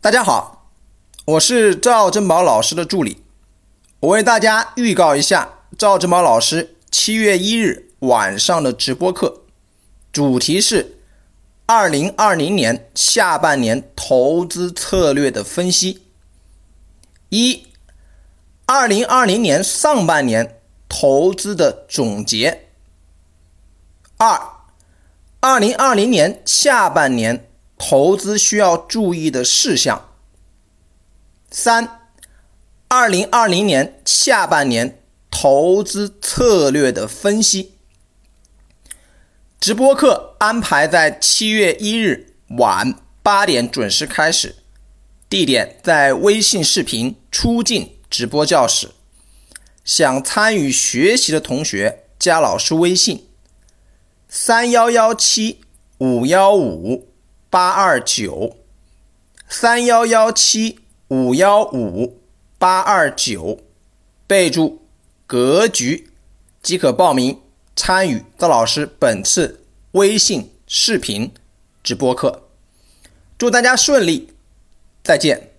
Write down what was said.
大家好，我是赵正宝老师的助理，我为大家预告一下赵正宝老师七月一日晚上的直播课，主题是二零二零年下半年投资策略的分析。一，二零二零年上半年投资的总结。二，二零二零年下半年。投资需要注意的事项。三，二零二零年下半年投资策略的分析。直播课安排在七月一日晚八点准时开始，地点在微信视频出镜直播教室。想参与学习的同学加老师微信：三幺幺七五幺五。八二九三幺幺七五幺五八二九，备注“格局”即可报名参与赵老师本次微信视频直播课。祝大家顺利，再见。